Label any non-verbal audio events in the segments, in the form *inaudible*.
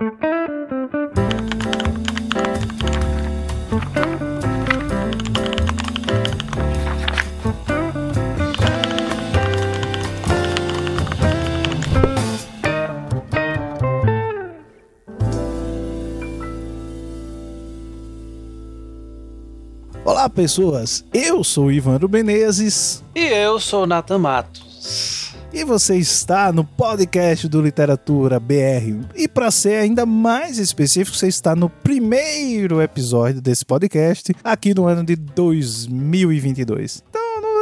Olá, pessoas. Eu sou Ivandro Menezes. E eu sou Nathan Matos. E você está no podcast do Literatura BR. Para ser ainda mais específico, você está no primeiro episódio desse podcast, aqui no ano de 2022.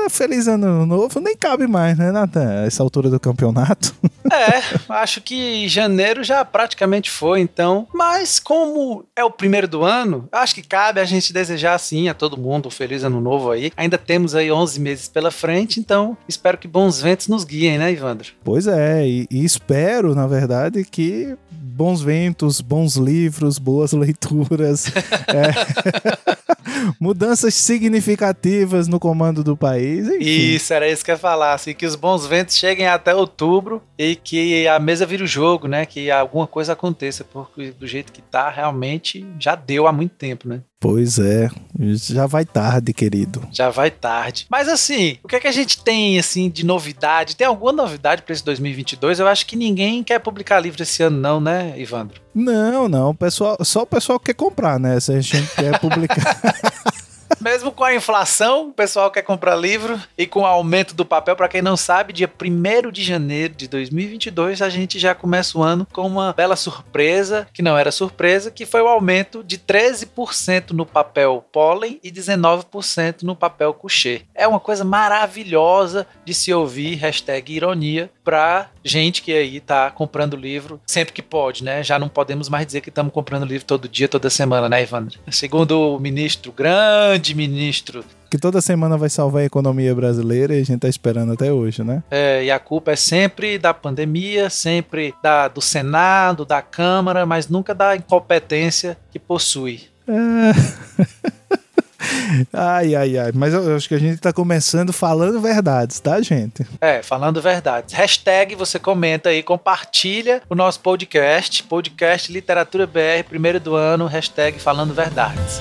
Feliz ano novo nem cabe mais, né, Nathan? Essa altura do campeonato. *laughs* É, acho que janeiro já praticamente foi, então. Mas como é o primeiro do ano, acho que cabe a gente desejar, sim, a todo mundo um feliz ano novo aí. Ainda temos aí 11 meses pela frente, então espero que bons ventos nos guiem, né, Ivandro? Pois é, e, e espero, na verdade, que bons ventos, bons livros, boas leituras. *laughs* é. *laughs* mudanças significativas no comando do país. Enfim. Isso, era isso que eu ia falar. Assim, que os bons ventos cheguem até outubro e que a mesa vire o jogo, né? Que alguma coisa aconteça, porque do jeito que tá, realmente já deu há muito tempo, né? Pois é, já vai tarde, querido. Já vai tarde. Mas assim, o que é que a gente tem assim de novidade? Tem alguma novidade para esse 2022? Eu acho que ninguém quer publicar livro esse ano não, né, Ivandro? Não, não, pessoal, só o pessoal quer comprar, né? Se a gente quer publicar. *laughs* Mesmo com a inflação, o pessoal quer comprar livro e com o aumento do papel, para quem não sabe, dia 1 de janeiro de 2022 a gente já começa o ano com uma bela surpresa, que não era surpresa, que foi o aumento de 13% no papel pólen e 19% no papel coucher. É uma coisa maravilhosa de se ouvir, hashtag ironia, para gente que aí tá comprando livro sempre que pode, né? Já não podemos mais dizer que estamos comprando livro todo dia, toda semana, né, Evandro? Segundo o ministro, grande ministro que toda semana vai salvar a economia brasileira e a gente tá esperando até hoje, né? É, e a culpa é sempre da pandemia, sempre da, do Senado, da Câmara, mas nunca da incompetência que possui. É. *laughs* Ai, ai, ai. Mas eu acho que a gente tá começando falando verdades, tá, gente? É, falando verdades. Hashtag você comenta aí, compartilha o nosso podcast, podcast Literatura BR, primeiro do ano, hashtag falando verdades.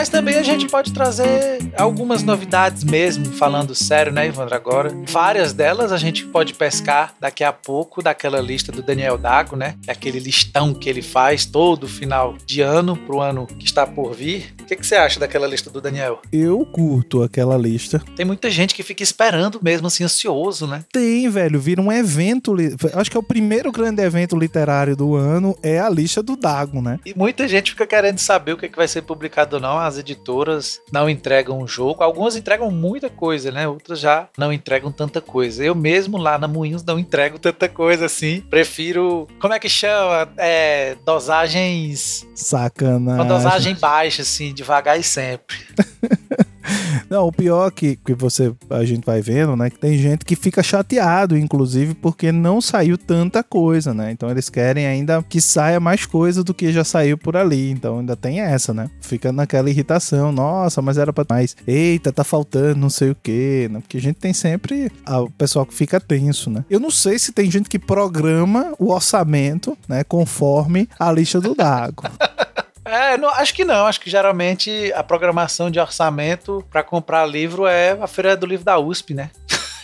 Mas também a gente pode trazer algumas novidades mesmo, falando sério, né, Ivandro? Agora, várias delas a gente pode pescar daqui a pouco daquela lista do Daniel Dago, né? É aquele listão que ele faz todo final de ano pro ano que está por vir. O que, que você acha daquela lista do Daniel? Eu curto aquela lista. Tem muita gente que fica esperando mesmo, assim, ansioso, né? Tem, velho. Vira um evento. Acho que é o primeiro grande evento literário do ano, é a lista do Dago, né? E muita gente fica querendo saber o que, que vai ser publicado ou não as editoras não entregam um jogo. Algumas entregam muita coisa, né? Outras já não entregam tanta coisa. Eu mesmo lá na Moinhos não entrego tanta coisa assim. Prefiro, como é que chama? É, dosagens. Sacanagem. Uma dosagem baixa, assim, devagar e sempre. *laughs* Não, o pior que, que você, a gente vai vendo, né? Que tem gente que fica chateado, inclusive, porque não saiu tanta coisa, né? Então eles querem ainda que saia mais coisa do que já saiu por ali. Então ainda tem essa, né? Fica naquela irritação. Nossa, mas era pra mais. Eita, tá faltando não sei o quê, né? Porque a gente tem sempre o pessoal que fica tenso, né? Eu não sei se tem gente que programa o orçamento, né? Conforme a lista do Dago. *laughs* É, não, acho que não. Acho que geralmente a programação de orçamento para comprar livro é a feira do livro da USP, né?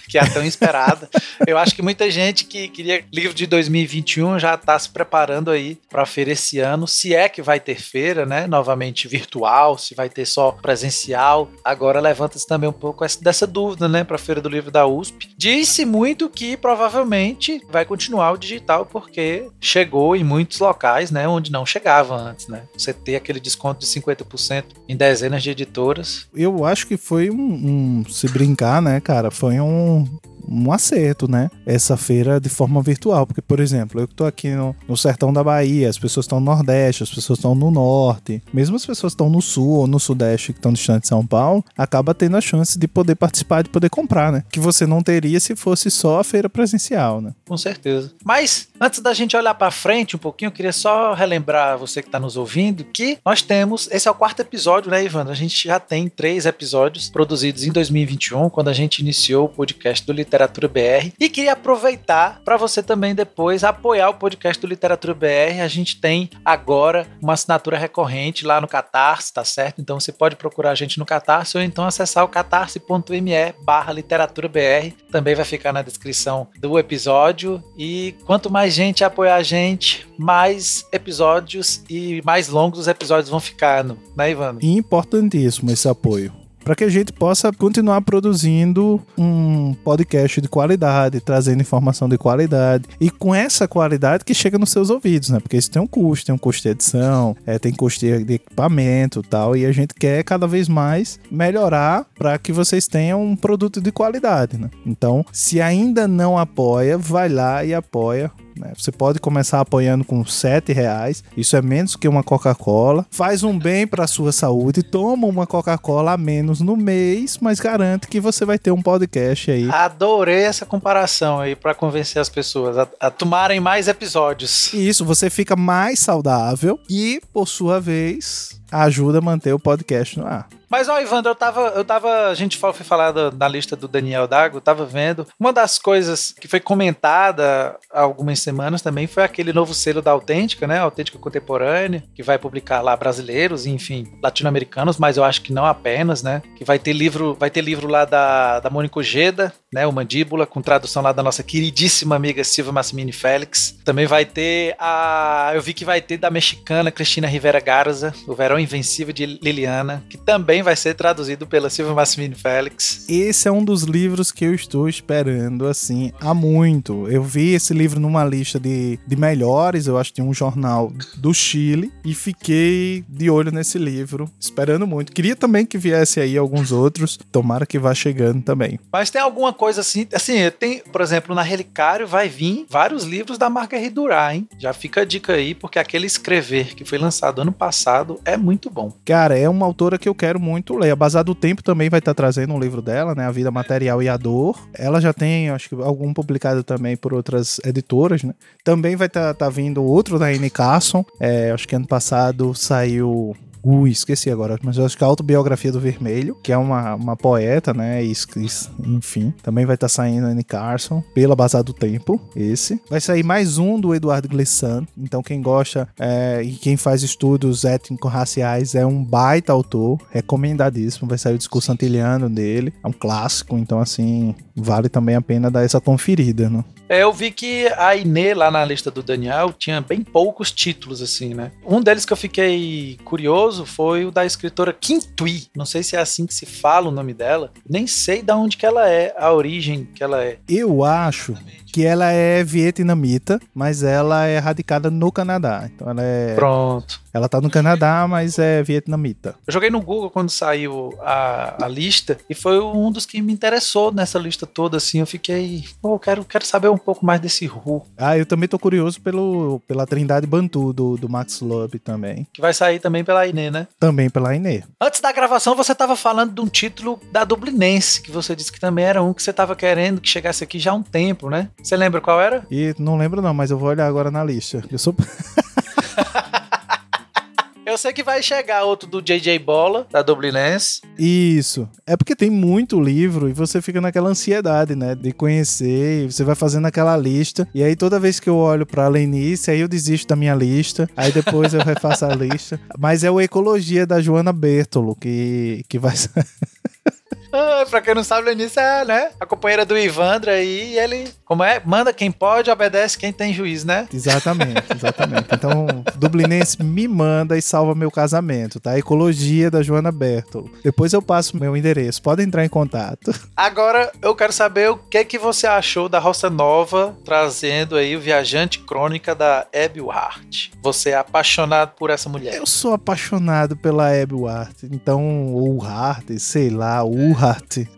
Que é tão esperada. *laughs* Eu acho que muita gente que queria livro de 2021 já está se preparando aí para a feira esse ano, se é que vai ter feira, né? Novamente virtual, se vai ter só presencial. Agora levanta-se também um pouco dessa dúvida, né, para a feira do livro da USP. Disse muito que provavelmente vai continuar o digital porque chegou em muitos locais, né, onde não chegava antes, né? Você ter aquele desconto de 50% em dezenas de editoras. Eu acho que foi um, um se brincar, né, cara? Foi um então, um acerto, né? Essa feira de forma virtual. Porque, por exemplo, eu que tô aqui no, no sertão da Bahia, as pessoas estão no Nordeste, as pessoas estão no Norte, mesmo as pessoas estão no Sul ou no Sudeste que estão distante de São Paulo, acaba tendo a chance de poder participar, de poder comprar, né? Que você não teria se fosse só a feira presencial, né? Com certeza. Mas, antes da gente olhar para frente um pouquinho, eu queria só relembrar você que está nos ouvindo que nós temos, esse é o quarto episódio, né, Ivan? A gente já tem três episódios produzidos em 2021, quando a gente iniciou o podcast do Literatura BR. E queria aproveitar para você também depois apoiar o podcast do Literatura BR. A gente tem agora uma assinatura recorrente lá no Catarse, tá certo? Então você pode procurar a gente no Catarse ou então acessar o catarse.me barra literatura BR. Também vai ficar na descrição do episódio. E quanto mais gente apoiar a gente, mais episódios e mais longos os episódios vão ficando, né, Ivan? Importantíssimo esse apoio para que a gente possa continuar produzindo um podcast de qualidade, trazendo informação de qualidade e com essa qualidade que chega nos seus ouvidos, né? Porque isso tem um custo, tem um custo de edição, é, tem custo de equipamento tal, e a gente quer cada vez mais melhorar para que vocês tenham um produto de qualidade, né? Então, se ainda não apoia, vai lá e apoia né? Você pode começar apoiando com sete reais, isso é menos que uma Coca-Cola. Faz um bem para a sua saúde, toma uma Coca-Cola a menos no mês, mas garante que você vai ter um podcast aí. Adorei essa comparação aí para convencer as pessoas a, a tomarem mais episódios. Isso, você fica mais saudável e, por sua vez, ajuda a manter o podcast no ar. Mas, ó, Ivandro, eu tava, eu tava. A gente foi falar da, da lista do Daniel Dago, tava vendo. Uma das coisas que foi comentada há algumas semanas também foi aquele novo selo da Autêntica, né? Autêntica Contemporânea, que vai publicar lá brasileiros, enfim, latino-americanos, mas eu acho que não apenas, né? Que vai ter livro, vai ter livro lá da, da Mônica Ojeda, né? O Mandíbula, com tradução lá da nossa queridíssima amiga Silva Massimini Félix. Também vai ter a. Eu vi que vai ter da mexicana Cristina Rivera Garza, o Verão Invencível de Liliana, que também vai ser traduzido pela Silvia Massimini Félix. Esse é um dos livros que eu estou esperando, assim, há muito. Eu vi esse livro numa lista de, de melhores, eu acho que tem um jornal do Chile, e fiquei de olho nesse livro, esperando muito. Queria também que viesse aí alguns outros, tomara que vá chegando também. Mas tem alguma coisa assim, assim, tem, por exemplo, na Relicário vai vir vários livros da marca Ridurá, hein? Já fica a dica aí, porque aquele escrever que foi lançado ano passado é muito bom. Cara, é uma autora que eu quero muito ler. A Bazar do Tempo também vai estar tá trazendo um livro dela, né? A Vida Material e a Dor. Ela já tem, acho que algum publicado também por outras editoras, né? Também vai estar tá, tá vindo outro da Anne Carson. É, acho que ano passado saiu Ui, esqueci agora, mas eu acho que a autobiografia do Vermelho, que é uma, uma poeta, né? E, enfim, também vai estar tá saindo Anne Carson, pela Bazar do Tempo, esse. Vai sair mais um do Eduardo Glissant, então quem gosta é, e quem faz estudos étnico-raciais é um baita autor, recomendadíssimo, vai sair o discurso antiliano dele, é um clássico, então assim, vale também a pena dar essa conferida, né? É, eu vi que a Inê, lá na lista do Daniel, tinha bem poucos títulos, assim, né? Um deles que eu fiquei curioso foi o da escritora Kim Tui. Não sei se é assim que se fala o nome dela. Nem sei de onde que ela é, a origem que ela é. Eu acho que ela é vietnamita, mas ela é radicada no Canadá. Então ela é. Pronto. Ela tá no Canadá, mas é vietnamita. Eu joguei no Google quando saiu a, a lista e foi um dos que me interessou nessa lista toda, assim. Eu fiquei, pô, quero, quero saber um pouco mais desse Ru. Ah, eu também tô curioso pelo, pela Trindade Bantu do, do Max Love também. Que vai sair também pela Inê, né? Também pela Inê. Antes da gravação, você tava falando de um título da Dublinense, que você disse que também era um que você tava querendo que chegasse aqui já há um tempo, né? Você lembra qual era? E não lembro não, mas eu vou olhar agora na lista. Eu sou *laughs* Eu sei que vai chegar outro do JJ Bola, da Dublinense. Isso. É porque tem muito livro e você fica naquela ansiedade, né? De conhecer, você vai fazendo aquela lista. E aí toda vez que eu olho pra Lenice, aí eu desisto da minha lista. Aí depois eu refaço a lista. Mas é o Ecologia da Joana Bertolo que, que vai. *laughs* Ah, pra quem não sabe, Lenice é, né? A companheira do Ivandro aí, e ele, como é? Manda quem pode, obedece quem tem juiz, né? Exatamente, exatamente. Então, Dublinense me manda e salva meu casamento, tá? Ecologia da Joana Bertolo. Depois eu passo meu endereço, pode entrar em contato. Agora, eu quero saber o que que você achou da Roça Nova, trazendo aí o Viajante Crônica da Abby Hart. Você é apaixonado por essa mulher? Eu sou apaixonado pela Abby Hart, então, ou Hart, sei lá, o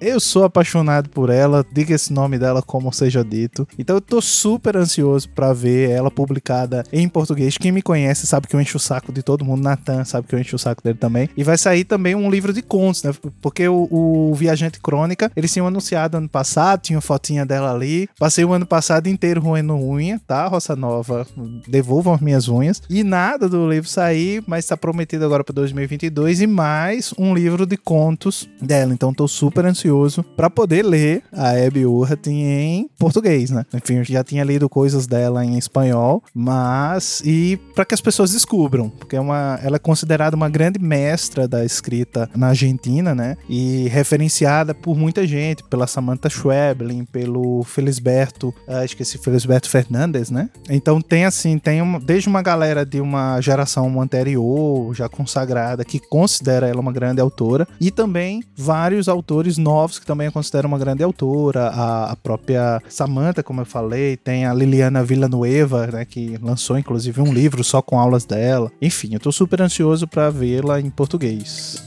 Eu sou apaixonado por ela, diga esse nome dela como seja dito. Então eu tô super ansioso para ver ela publicada em português. Quem me conhece sabe que eu encho o saco de todo mundo. Natan sabe que eu encho o saco dele também. E vai sair também um livro de contos, né? Porque o, o Viajante Crônica, eles tinham anunciado ano passado, tinha fotinha dela ali. Passei o ano passado inteiro roendo unha, tá? Roça Nova, devolvam as minhas unhas. E nada do livro sair, mas tá prometido agora para 2022 e mais um livro de contos dela. Então tô super ansioso para poder ler a Abby Urrat em português, né? Enfim, eu já tinha lido coisas dela em espanhol, mas e para que as pessoas descubram, porque é uma, ela é considerada uma grande mestra da escrita na Argentina, né? E referenciada por muita gente, pela Samantha Schweblin, pelo Felisberto, uh, esqueci Felisberto Fernandes, né? Então tem assim, tem uma, desde uma galera de uma geração anterior, já consagrada, que considera ela uma grande autora, e também vários autores novos que também a consideram uma grande autora, a, a própria Samantha, como eu falei, tem a Liliana Villanueva, né, que lançou inclusive um livro só com aulas dela. Enfim, eu tô super ansioso para vê-la em português.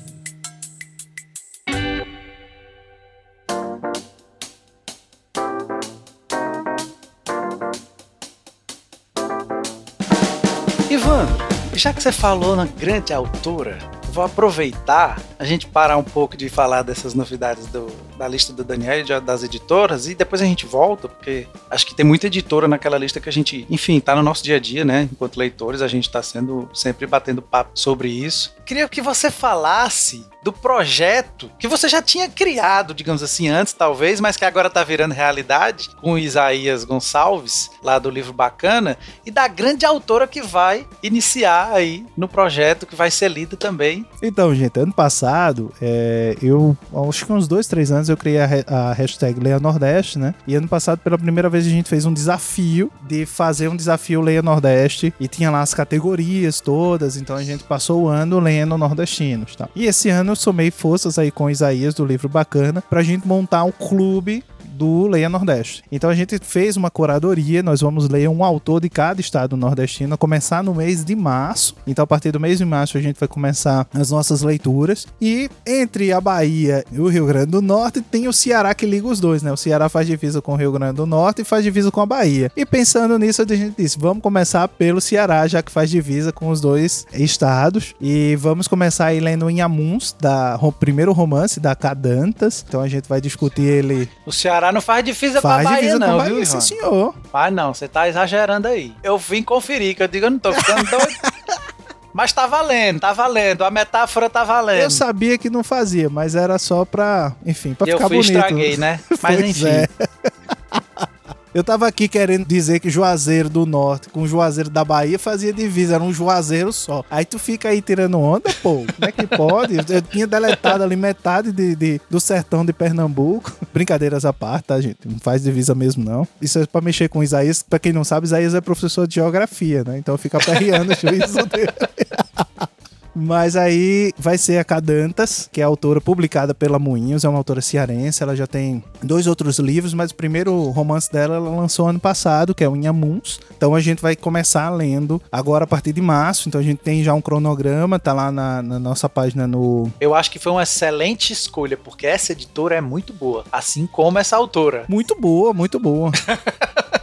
Ivan, já que você falou na grande autora, vou aproveitar a gente parar um pouco de falar dessas novidades do, da lista do Daniel e das editoras e depois a gente volta, porque acho que tem muita editora naquela lista que a gente, enfim, tá no nosso dia a dia, né? Enquanto leitores, a gente tá sendo sempre batendo papo sobre isso. Queria que você falasse do projeto que você já tinha criado, digamos assim, antes talvez, mas que agora tá virando realidade, com Isaías Gonçalves, lá do livro Bacana, e da grande autora que vai iniciar aí no projeto, que vai ser lido também. Então, gente, ano passado, é, eu, acho que uns dois, três anos, eu criei a, a hashtag Leia Nordeste, né? E ano passado, pela primeira vez, a gente fez um desafio de fazer um desafio Leia Nordeste, e tinha lá as categorias todas, então a gente passou o ano lendo nordestinos, tá? E esse ano somei forças aí com Isaías do livro Bacana pra gente montar um clube do Leia Nordeste. Então a gente fez uma curadoria, nós vamos ler um autor de cada estado nordestino, começar no mês de março. Então a partir do mês de março a gente vai começar as nossas leituras. E entre a Bahia e o Rio Grande do Norte tem o Ceará que liga os dois, né? O Ceará faz divisa com o Rio Grande do Norte e faz divisa com a Bahia. E pensando nisso, a gente disse, vamos começar pelo Ceará, já que faz divisa com os dois estados. E vamos começar aí lendo Inhamuns, da o primeiro romance da Cadantas. Então a gente vai discutir ele. O Ceará não faz divisa faz com a Bahia, não, Bahia, viu, sim, senhor. Faz não, você tá exagerando aí. Eu vim conferir, que eu digo, eu não tô ficando doido. *laughs* Mas tá valendo, tá valendo. A metáfora tá valendo. Eu sabia que não fazia, mas era só pra, enfim, pra eu ficar bonito. Eu estraguei, né? *laughs* Mas enfim. É. Eu tava aqui querendo dizer que Juazeiro do Norte com Juazeiro da Bahia fazia divisa, era um Juazeiro só. Aí tu fica aí tirando onda, pô. Como é que pode? Eu tinha deletado ali metade de, de, do sertão de Pernambuco. Brincadeiras à parte, tá, gente? Não faz divisa mesmo, não. Isso é pra mexer com Isaías. Pra quem não sabe, Isaías é professor de geografia, né? Então fica perreando o juízo dele. Mas aí vai ser a Cadantas, que é a autora publicada pela Moinhos, é uma autora cearense. Ela já tem dois outros livros, mas o primeiro romance dela ela lançou ano passado, que é o Inhamuns. Então a gente vai começar lendo agora a partir de março. Então a gente tem já um cronograma, tá lá na, na nossa página no. Eu acho que foi uma excelente escolha, porque essa editora é muito boa, assim como essa autora. Muito boa, muito boa. *laughs*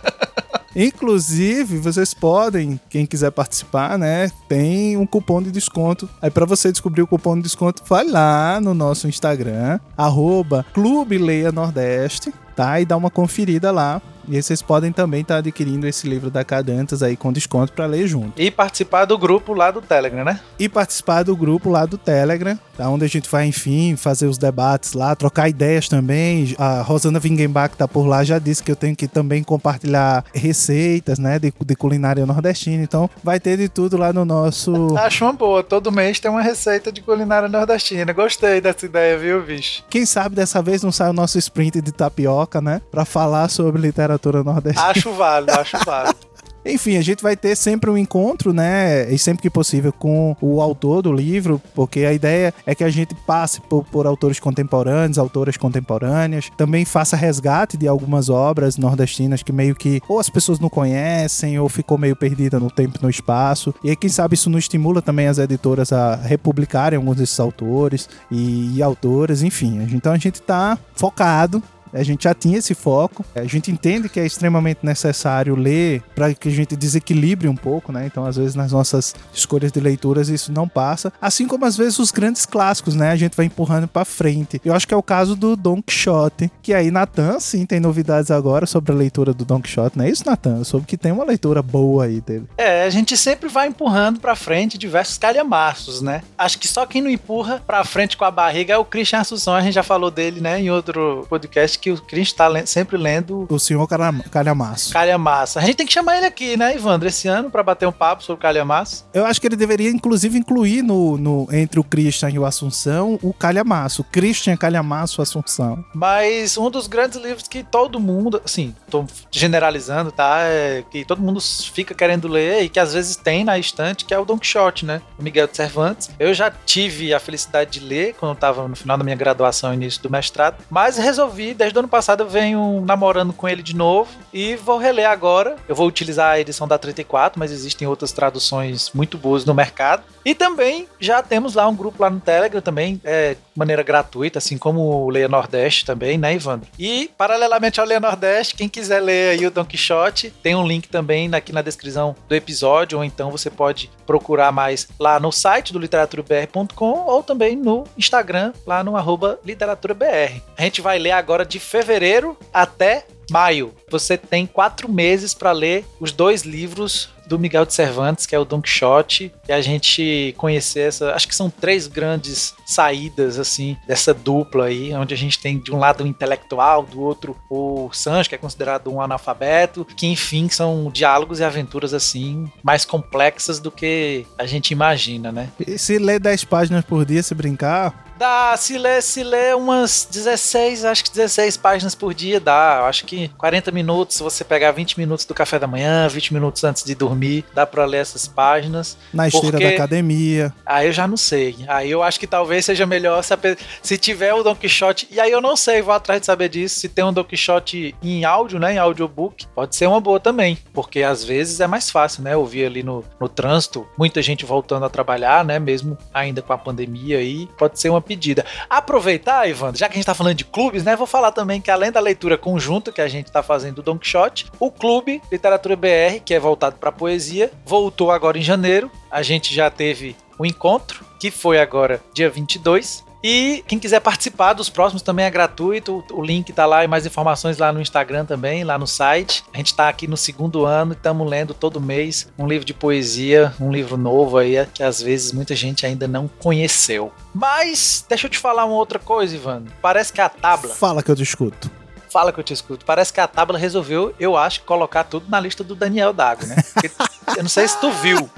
Inclusive, vocês podem, quem quiser participar, né, tem um cupom de desconto. Aí para você descobrir o cupom de desconto, vai lá no nosso Instagram, arroba Clube Leia Nordeste, tá? E dá uma conferida lá e aí vocês podem também estar tá adquirindo esse livro da Cadantas aí com desconto para ler junto. E participar do grupo lá do Telegram, né? E participar do grupo lá do Telegram, tá? onde a gente vai, enfim, fazer os debates lá, trocar ideias também. A Rosana Wingenbach tá por lá, já disse que eu tenho que também compartilhar receitas, né, de, de culinária nordestina. Então, vai ter de tudo lá no nosso... *laughs* Acho uma boa. Todo mês tem uma receita de culinária nordestina. Gostei dessa ideia, viu, bicho? Quem sabe dessa vez não sai o nosso sprint de tapioca, né? Para falar sobre literatura literatura nordestina. Acho válido, acho válido. *laughs* Enfim, a gente vai ter sempre um encontro, né? E sempre que possível com o autor do livro, porque a ideia é que a gente passe por, por autores contemporâneos, autoras contemporâneas, também faça resgate de algumas obras nordestinas que meio que ou as pessoas não conhecem ou ficou meio perdida no tempo e no espaço. E aí, quem sabe isso não estimula também as editoras a republicarem alguns desses autores e, e autoras, enfim. Então a gente tá focado a gente já tinha esse foco. A gente entende que é extremamente necessário ler para que a gente desequilibre um pouco, né? Então, às vezes, nas nossas escolhas de leituras, isso não passa. Assim como, às vezes, os grandes clássicos, né? A gente vai empurrando para frente. Eu acho que é o caso do Don Quixote, que aí, Natan, sim, tem novidades agora sobre a leitura do Don Quixote, não é isso, Natan? Soube que tem uma leitura boa aí dele. É, a gente sempre vai empurrando para frente diversos calhamaços, né? Acho que só quem não empurra para frente com a barriga é o Christian Assunção. A gente já falou dele, né, em outro podcast que o Cris está sempre lendo. O senhor Calhamaço. Calhamaço. A gente tem que chamar ele aqui, né, Ivandro, esse ano, para bater um papo sobre o Calhamaço. Eu acho que ele deveria, inclusive, incluir no, no entre o Christian e o Assunção o Calhamaço. Christian Calhamaço Assunção. Mas um dos grandes livros que todo mundo, assim, tô generalizando, tá? É que todo mundo fica querendo ler e que às vezes tem na estante, que é o Don Quixote, né? O Miguel de Cervantes. Eu já tive a felicidade de ler quando eu tava no final da minha graduação, início do mestrado, mas resolvi, desde o ano passado, eu venho namorando com ele de novo e vou reler agora. Eu vou utilizar a edição da 34, mas existem outras traduções muito boas no mercado. E também já temos lá um grupo lá no Telegram também, é, de maneira gratuita, assim como o Leia Nordeste também, né, Ivandro? E, paralelamente ao Leia Nordeste, quem quiser ler aí o Don Quixote, tem um link também aqui na descrição do episódio, ou então você pode procurar mais lá no site do literaturabr.com ou também no Instagram, lá no arroba literaturabr. A gente vai ler agora de fevereiro até maio. Você tem quatro meses para ler os dois livros do Miguel de Cervantes, que é o Don Quixote, e a gente conhecer essa. Acho que são três grandes saídas, assim, dessa dupla aí, onde a gente tem de um lado o intelectual, do outro o Sancho, que é considerado um analfabeto, que enfim são diálogos e aventuras, assim, mais complexas do que a gente imagina, né? E se ler 10 páginas por dia, se brincar, Dá, se lê, se lê umas 16, acho que 16 páginas por dia dá. Acho que 40 minutos, se você pegar 20 minutos do café da manhã, 20 minutos antes de dormir, dá para ler essas páginas. Na esteira porque... da academia. Aí eu já não sei. Aí eu acho que talvez seja melhor saber se tiver o Don Quixote. E aí eu não sei, vou atrás de saber disso. Se tem um Don Quixote em áudio, né? Em audiobook, pode ser uma boa também. Porque às vezes é mais fácil, né? Ouvir ali no, no trânsito, muita gente voltando a trabalhar, né? Mesmo ainda com a pandemia aí, pode ser uma pedida. Aproveitar, Ivan, já que a gente está falando de clubes, né? Vou falar também que além da leitura conjunta que a gente está fazendo do Don Quixote, o Clube Literatura BR, que é voltado para poesia, voltou agora em janeiro. A gente já teve o um encontro, que foi agora dia 22. E quem quiser participar dos próximos também é gratuito. O link tá lá e mais informações lá no Instagram também, lá no site. A gente tá aqui no segundo ano e estamos lendo todo mês um livro de poesia, um livro novo aí que às vezes muita gente ainda não conheceu. Mas deixa eu te falar uma outra coisa, Ivan. Parece que a tábua. Fala que eu te escuto. Fala que eu te escuto. Parece que a tábua resolveu, eu acho, colocar tudo na lista do Daniel Dago, né? Porque, eu não sei se tu viu.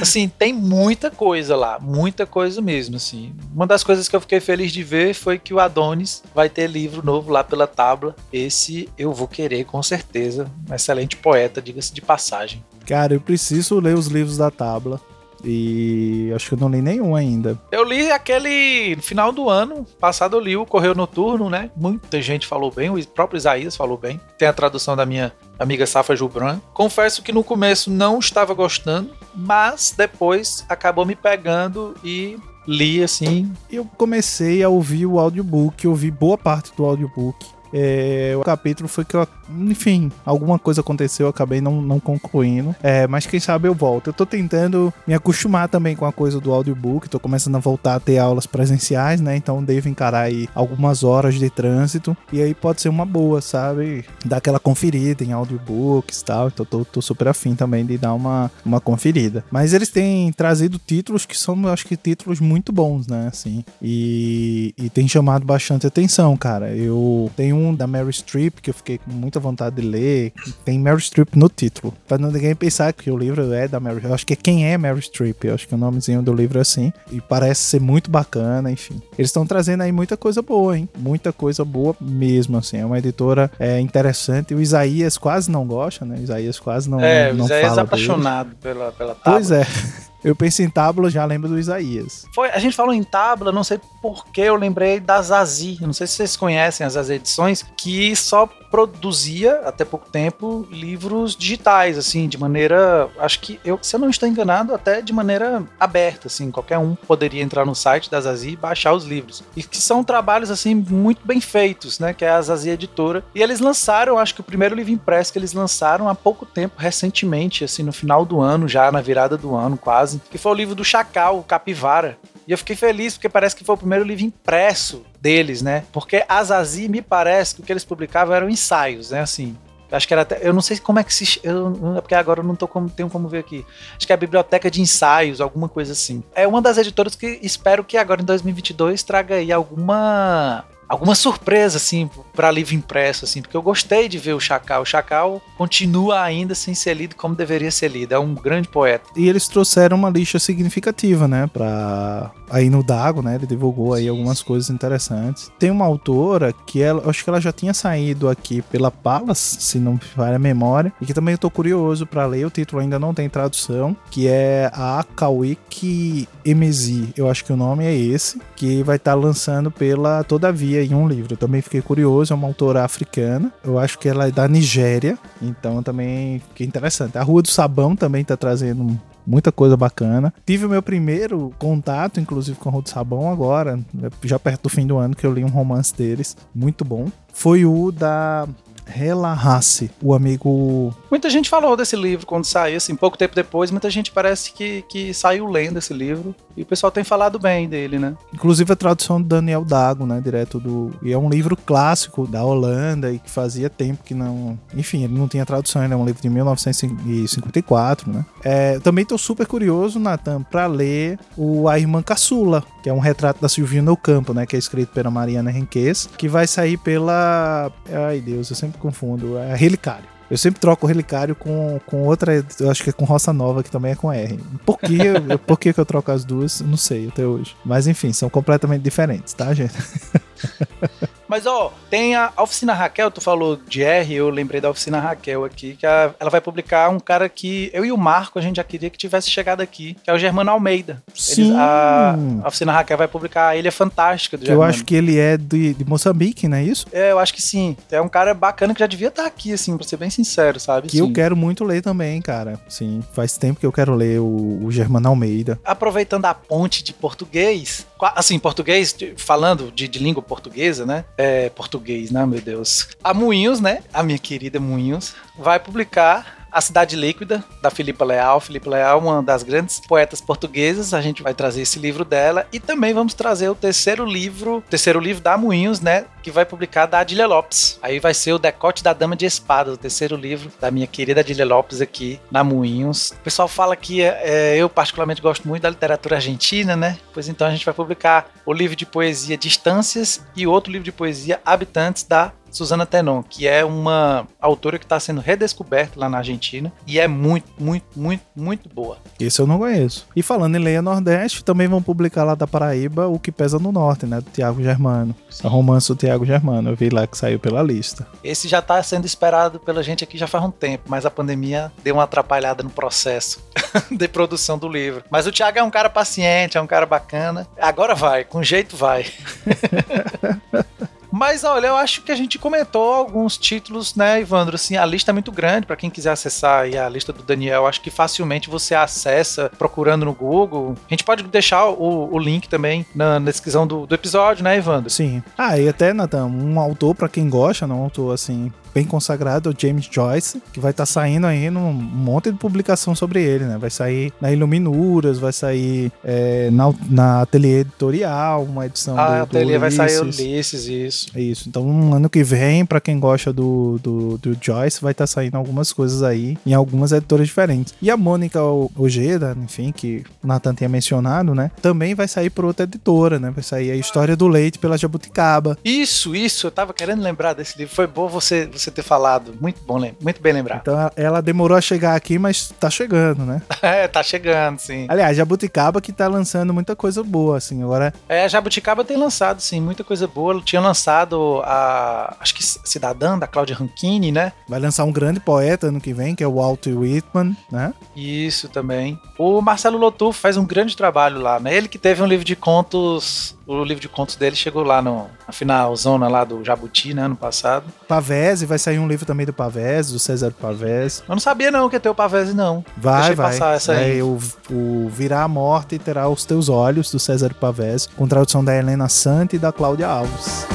Assim, tem muita coisa lá, muita coisa mesmo, assim. Uma das coisas que eu fiquei feliz de ver foi que o Adonis vai ter livro novo lá pela Tábua. Esse eu vou querer com certeza. Um excelente poeta, diga-se de passagem. Cara, eu preciso ler os livros da Tábua. E acho que eu não li nenhum ainda. Eu li aquele no final do ano passado, eu li o Correio Noturno, né? Muita gente falou bem, o próprio Isaías falou bem. Tem a tradução da minha amiga Safa Jubran. Confesso que no começo não estava gostando, mas depois acabou me pegando e li assim. Eu comecei a ouvir o audiobook, ouvi boa parte do audiobook. É, o capítulo foi que eu, enfim, alguma coisa aconteceu, eu acabei não, não concluindo. É, mas quem sabe eu volto. Eu tô tentando me acostumar também com a coisa do audiobook, tô começando a voltar a ter aulas presenciais, né? Então devo encarar aí algumas horas de trânsito. E aí pode ser uma boa, sabe? Dar aquela conferida em audiobooks e tal. Então tô, tô super afim também de dar uma, uma conferida. Mas eles têm trazido títulos que são, acho que, títulos muito bons, né? Assim. E, e tem chamado bastante atenção, cara. Eu tenho um da Mary Streep que eu fiquei com muita vontade de ler. Tem Mary Streep no título. Pra não ninguém pensar que o livro é da Mary Eu acho que é Quem é Mary Streep. Eu acho que o nomezinho do livro é assim. E parece ser muito bacana, enfim. Eles estão trazendo aí muita coisa boa, hein? Muita coisa boa mesmo, assim. É uma editora é, interessante. O Isaías quase não gosta, né? O Isaías quase não. É, não, o Isaías é fala apaixonado pela, pela tábua. Pois é. *laughs* Eu penso em tábua, já lembro do Isaías. Foi, a gente falou em tábua, não sei por que eu lembrei da Zazi. Não sei se vocês conhecem as Edições, que só produzia até pouco tempo livros digitais, assim, de maneira, acho que eu, se eu não estou enganado, até de maneira aberta, assim, qualquer um poderia entrar no site da Zazi e baixar os livros. E que são trabalhos assim muito bem feitos, né, que é a Zazi Editora. E eles lançaram, acho que o primeiro livro impresso que eles lançaram há pouco tempo, recentemente, assim, no final do ano, já na virada do ano, quase, que foi o livro do Chacal, Capivara. E eu fiquei feliz porque parece que foi o primeiro livro impresso deles, né? Porque a Zazi me parece que o que eles publicavam eram ensaios, né? Assim, acho que era até, eu não sei como é que se eu, porque agora eu não tô como, tenho como ver aqui. Acho que é a biblioteca de ensaios, alguma coisa assim. É uma das editoras que espero que agora em 2022 traga aí alguma alguma surpresa, assim, para livro impresso, assim, porque eu gostei de ver o Chacal. O Chacal continua ainda sem ser lido como deveria ser lido. É um grande poeta. E eles trouxeram uma lista significativa, né, para aí no Dago, né, ele divulgou aí algumas coisas interessantes. Tem uma autora que ela, acho que ela já tinha saído aqui pela Palas, se não me falha a memória, e que também eu tô curioso para ler, o título ainda não tem tradução, que é a Akawiki Emezi. Eu acho que o nome é esse, que vai estar tá lançando pela Todavia em um livro. Eu também fiquei curioso, é uma autora africana. Eu acho que ela é da Nigéria, então também fiquei interessante. A Rua do Sabão também tá trazendo muita coisa bacana. Tive o meu primeiro contato, inclusive, com a Rua do Sabão agora, já perto do fim do ano, que eu li um romance deles, muito bom. Foi o da Relahasse, o amigo. Muita gente falou desse livro quando saiu, assim, pouco tempo depois, muita gente parece que, que saiu lendo esse livro. E o pessoal tem falado bem dele, né? Inclusive a tradução do Daniel Dago, né? Direto do. E é um livro clássico da Holanda e que fazia tempo que não. Enfim, ele não tinha tradução, ele é um livro de 1954, né? É, também tô super curioso, Nathan, pra ler o A Irmã Caçula, que é um retrato da Silvina no Campo, né? Que é escrito pela Mariana Henriquez, que vai sair pela. Ai Deus, eu sempre confundo. É Relicário. Eu sempre troco o Relicário com, com outra, eu acho que é com Roça Nova, que também é com R. Por que, eu, *laughs* por que, que eu troco as duas? Não sei até hoje. Mas enfim, são completamente diferentes, tá, gente? *laughs* *laughs* Mas, ó, tem a Oficina Raquel, tu falou de R, eu lembrei da Oficina Raquel aqui, que a, ela vai publicar um cara que eu e o Marco, a gente já queria que tivesse chegado aqui, que é o Germano Almeida. Sim. Eles, a, a, Oficina Raquel vai publicar a Ilha Fantástica do Germano. Eu acho que ele é de, de Moçambique, não é isso? É, eu acho que sim. É um cara bacana que já devia estar aqui, assim, pra ser bem sincero, sabe? Que sim. eu quero muito ler também, cara. Sim, faz tempo que eu quero ler o, o Germano Almeida. Aproveitando a ponte de português, assim, português, falando de, de língua portuguesa, né? É, português, né, meu Deus. A Moinhos, né? A minha querida Moinhos, vai publicar a Cidade Líquida, da Filipa Leal. Filipa Leal, uma das grandes poetas portuguesas. A gente vai trazer esse livro dela. E também vamos trazer o terceiro livro, terceiro livro da Moinhos, né? Que vai publicar da Adília Lopes. Aí vai ser o Decote da Dama de Espada, o terceiro livro da minha querida Adília Lopes aqui na Moinhos. O pessoal fala que é, eu particularmente gosto muito da literatura argentina, né? Pois então a gente vai publicar o livro de poesia Distâncias e outro livro de poesia Habitantes da Susana Tenon, que é uma autora que está sendo redescoberta lá na Argentina e é muito, muito, muito, muito boa. Isso eu não conheço. E falando em Leia Nordeste, também vão publicar lá da Paraíba O que Pesa no Norte, né? Do Tiago Germano. Sim. A romance do Tiago Germano. Eu vi lá que saiu pela lista. Esse já está sendo esperado pela gente aqui já faz um tempo, mas a pandemia deu uma atrapalhada no processo *laughs* de produção do livro. Mas o Tiago é um cara paciente, é um cara bacana. Agora vai, com jeito vai. *laughs* Mas olha, eu acho que a gente comentou alguns títulos, né, Ivandro? Assim, a lista é muito grande para quem quiser acessar a lista do Daniel. Acho que facilmente você acessa procurando no Google. A gente pode deixar o, o link também na, na descrição do, do, episódio, né, Ivandro? Sim. Ah, e até, Natan, um autor para quem gosta, não um autor assim bem consagrado, o James Joyce, que vai estar tá saindo aí num monte de publicação sobre ele, né? Vai sair na Iluminuras, vai sair é, na, na Ateliê Editorial, uma edição ah, do, do Ateliê vai sair Ulisses, isso. Isso, então um ano que vem, para quem gosta do, do, do, Joyce, vai estar tá saindo algumas coisas aí em algumas editoras diferentes. E a Mônica Ojeda, enfim, que o Nathan tinha mencionado, né? Também vai sair por outra editora, né? Vai sair a História do Leite pela Jabuticaba. Isso, isso, eu tava querendo lembrar desse livro. Foi bom você, você ter falado. Muito bom, muito bem lembrado. Então ela demorou a chegar aqui, mas tá chegando, né? *laughs* é, tá chegando, sim. Aliás, Jabuticaba que tá lançando muita coisa boa, assim, agora. É, Jabuticaba tem lançado, sim, muita coisa boa. Tinha lançado a. Acho que Cidadã, da Cláudia Rankine, né? Vai lançar um grande poeta ano que vem, que é o Walt Whitman, né? Isso também. O Marcelo Lotu faz um grande trabalho lá, né? Ele que teve um livro de contos o livro de contos dele chegou lá no, na finalzona lá do Jabuti, né, ano passado. Pavese, vai sair um livro também do Pavese, do César Pavese. Eu não sabia não que ia ter o Pavese, não. Vai, Deixa vai. passar essa aí. É, o, o Virá a Morte terá os teus olhos, do César Pavese, com tradução da Helena Sante e da Cláudia Alves.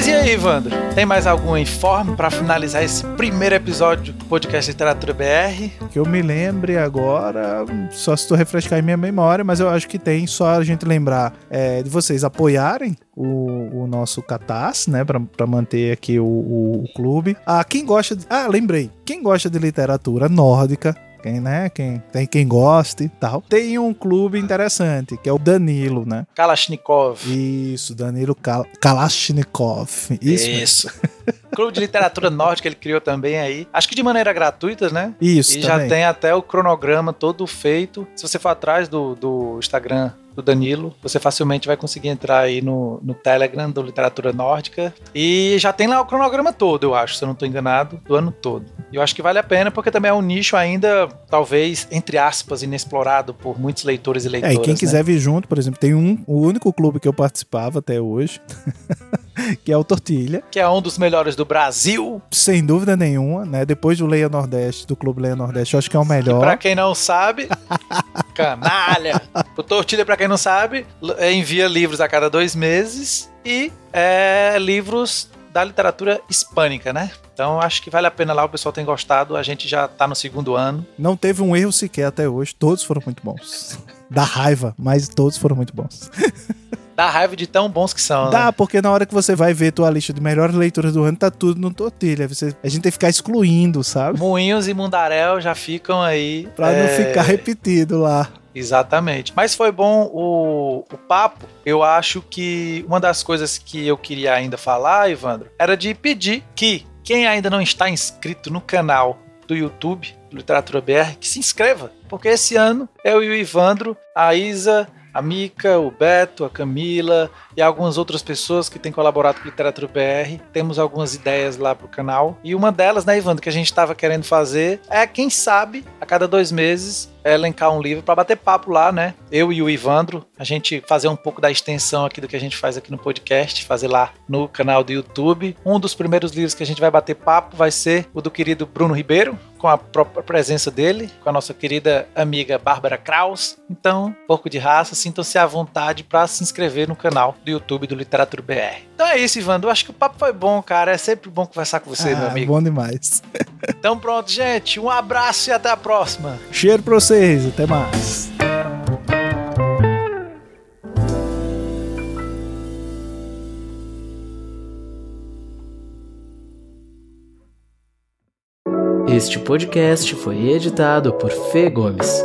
Mas e aí, Evandro? Tem mais algum informe para finalizar esse primeiro episódio do podcast Literatura BR? Que eu me lembre agora, só se tu refrescar em minha memória, mas eu acho que tem só a gente lembrar é, de vocês apoiarem o, o nosso Catarse, né, para manter aqui o, o, o clube. Ah, quem gosta de, Ah, lembrei. Quem gosta de literatura nórdica, quem, né? Quem tem quem goste e tal. Tem um clube interessante, que é o Danilo, né? Kalashnikov. Isso, Danilo Kal Kalashnikov. Isso. Isso. *laughs* clube de literatura nórdica ele criou também aí. Acho que de maneira gratuita, né? Isso. E também. já tem até o cronograma todo feito. Se você for atrás do, do Instagram do Danilo. Você facilmente vai conseguir entrar aí no, no Telegram do Literatura Nórdica. E já tem lá o cronograma todo, eu acho, se eu não estou enganado, do ano todo. E eu acho que vale a pena, porque também é um nicho ainda, talvez, entre aspas, inexplorado por muitos leitores e leitoras. É, e quem né? quiser vir junto, por exemplo, tem um, o único clube que eu participava até hoje. *laughs* *laughs* que é o Tortilha. Que é um dos melhores do Brasil. Sem dúvida nenhuma, né? Depois do Leia Nordeste, do Clube Leia Nordeste, eu acho que é o melhor. E pra quem não sabe, *laughs* canalha. O Tortilha, pra quem não sabe, envia livros a cada dois meses e é, livros da literatura hispânica, né? Então acho que vale a pena lá, o pessoal tem gostado, a gente já tá no segundo ano. Não teve um erro sequer até hoje, todos foram muito bons. *laughs* Dá raiva, mas todos foram muito bons. Dá raiva de tão bons que são. Dá, né? porque na hora que você vai ver tua lista de melhores leituras do ano, tá tudo no tortilha. Você, a gente tem que ficar excluindo, sabe? Moinhos e Mundaréu já ficam aí. Pra é... não ficar repetido lá. Exatamente. Mas foi bom o, o papo. Eu acho que uma das coisas que eu queria ainda falar, Evandro, era de pedir que quem ainda não está inscrito no canal do YouTube, Literatura BR, que se inscreva. Porque esse ano eu e o Ivandro, a Isa a Mica, o Beto, a Camila e algumas outras pessoas que têm colaborado com Literatura BR. Temos algumas ideias lá pro canal. E uma delas, né, Ivandro, que a gente estava querendo fazer é, quem sabe, a cada dois meses, elencar um livro para bater papo lá, né? Eu e o Ivandro, a gente fazer um pouco da extensão aqui do que a gente faz aqui no podcast, fazer lá no canal do YouTube. Um dos primeiros livros que a gente vai bater papo vai ser o do querido Bruno Ribeiro, com a própria presença dele, com a nossa querida amiga Bárbara Kraus. Então, pouco de raça, sintam-se à vontade para se inscrever no canal do YouTube do Literatura BR. Então é isso, Ivandro. Eu acho que o papo foi bom, cara. É sempre bom conversar com você, ah, meu amigo. Bom demais. então pronto, gente. Um abraço e até a próxima. Cheiro pra vocês. Até mais. Este podcast foi editado por Fê Gomes.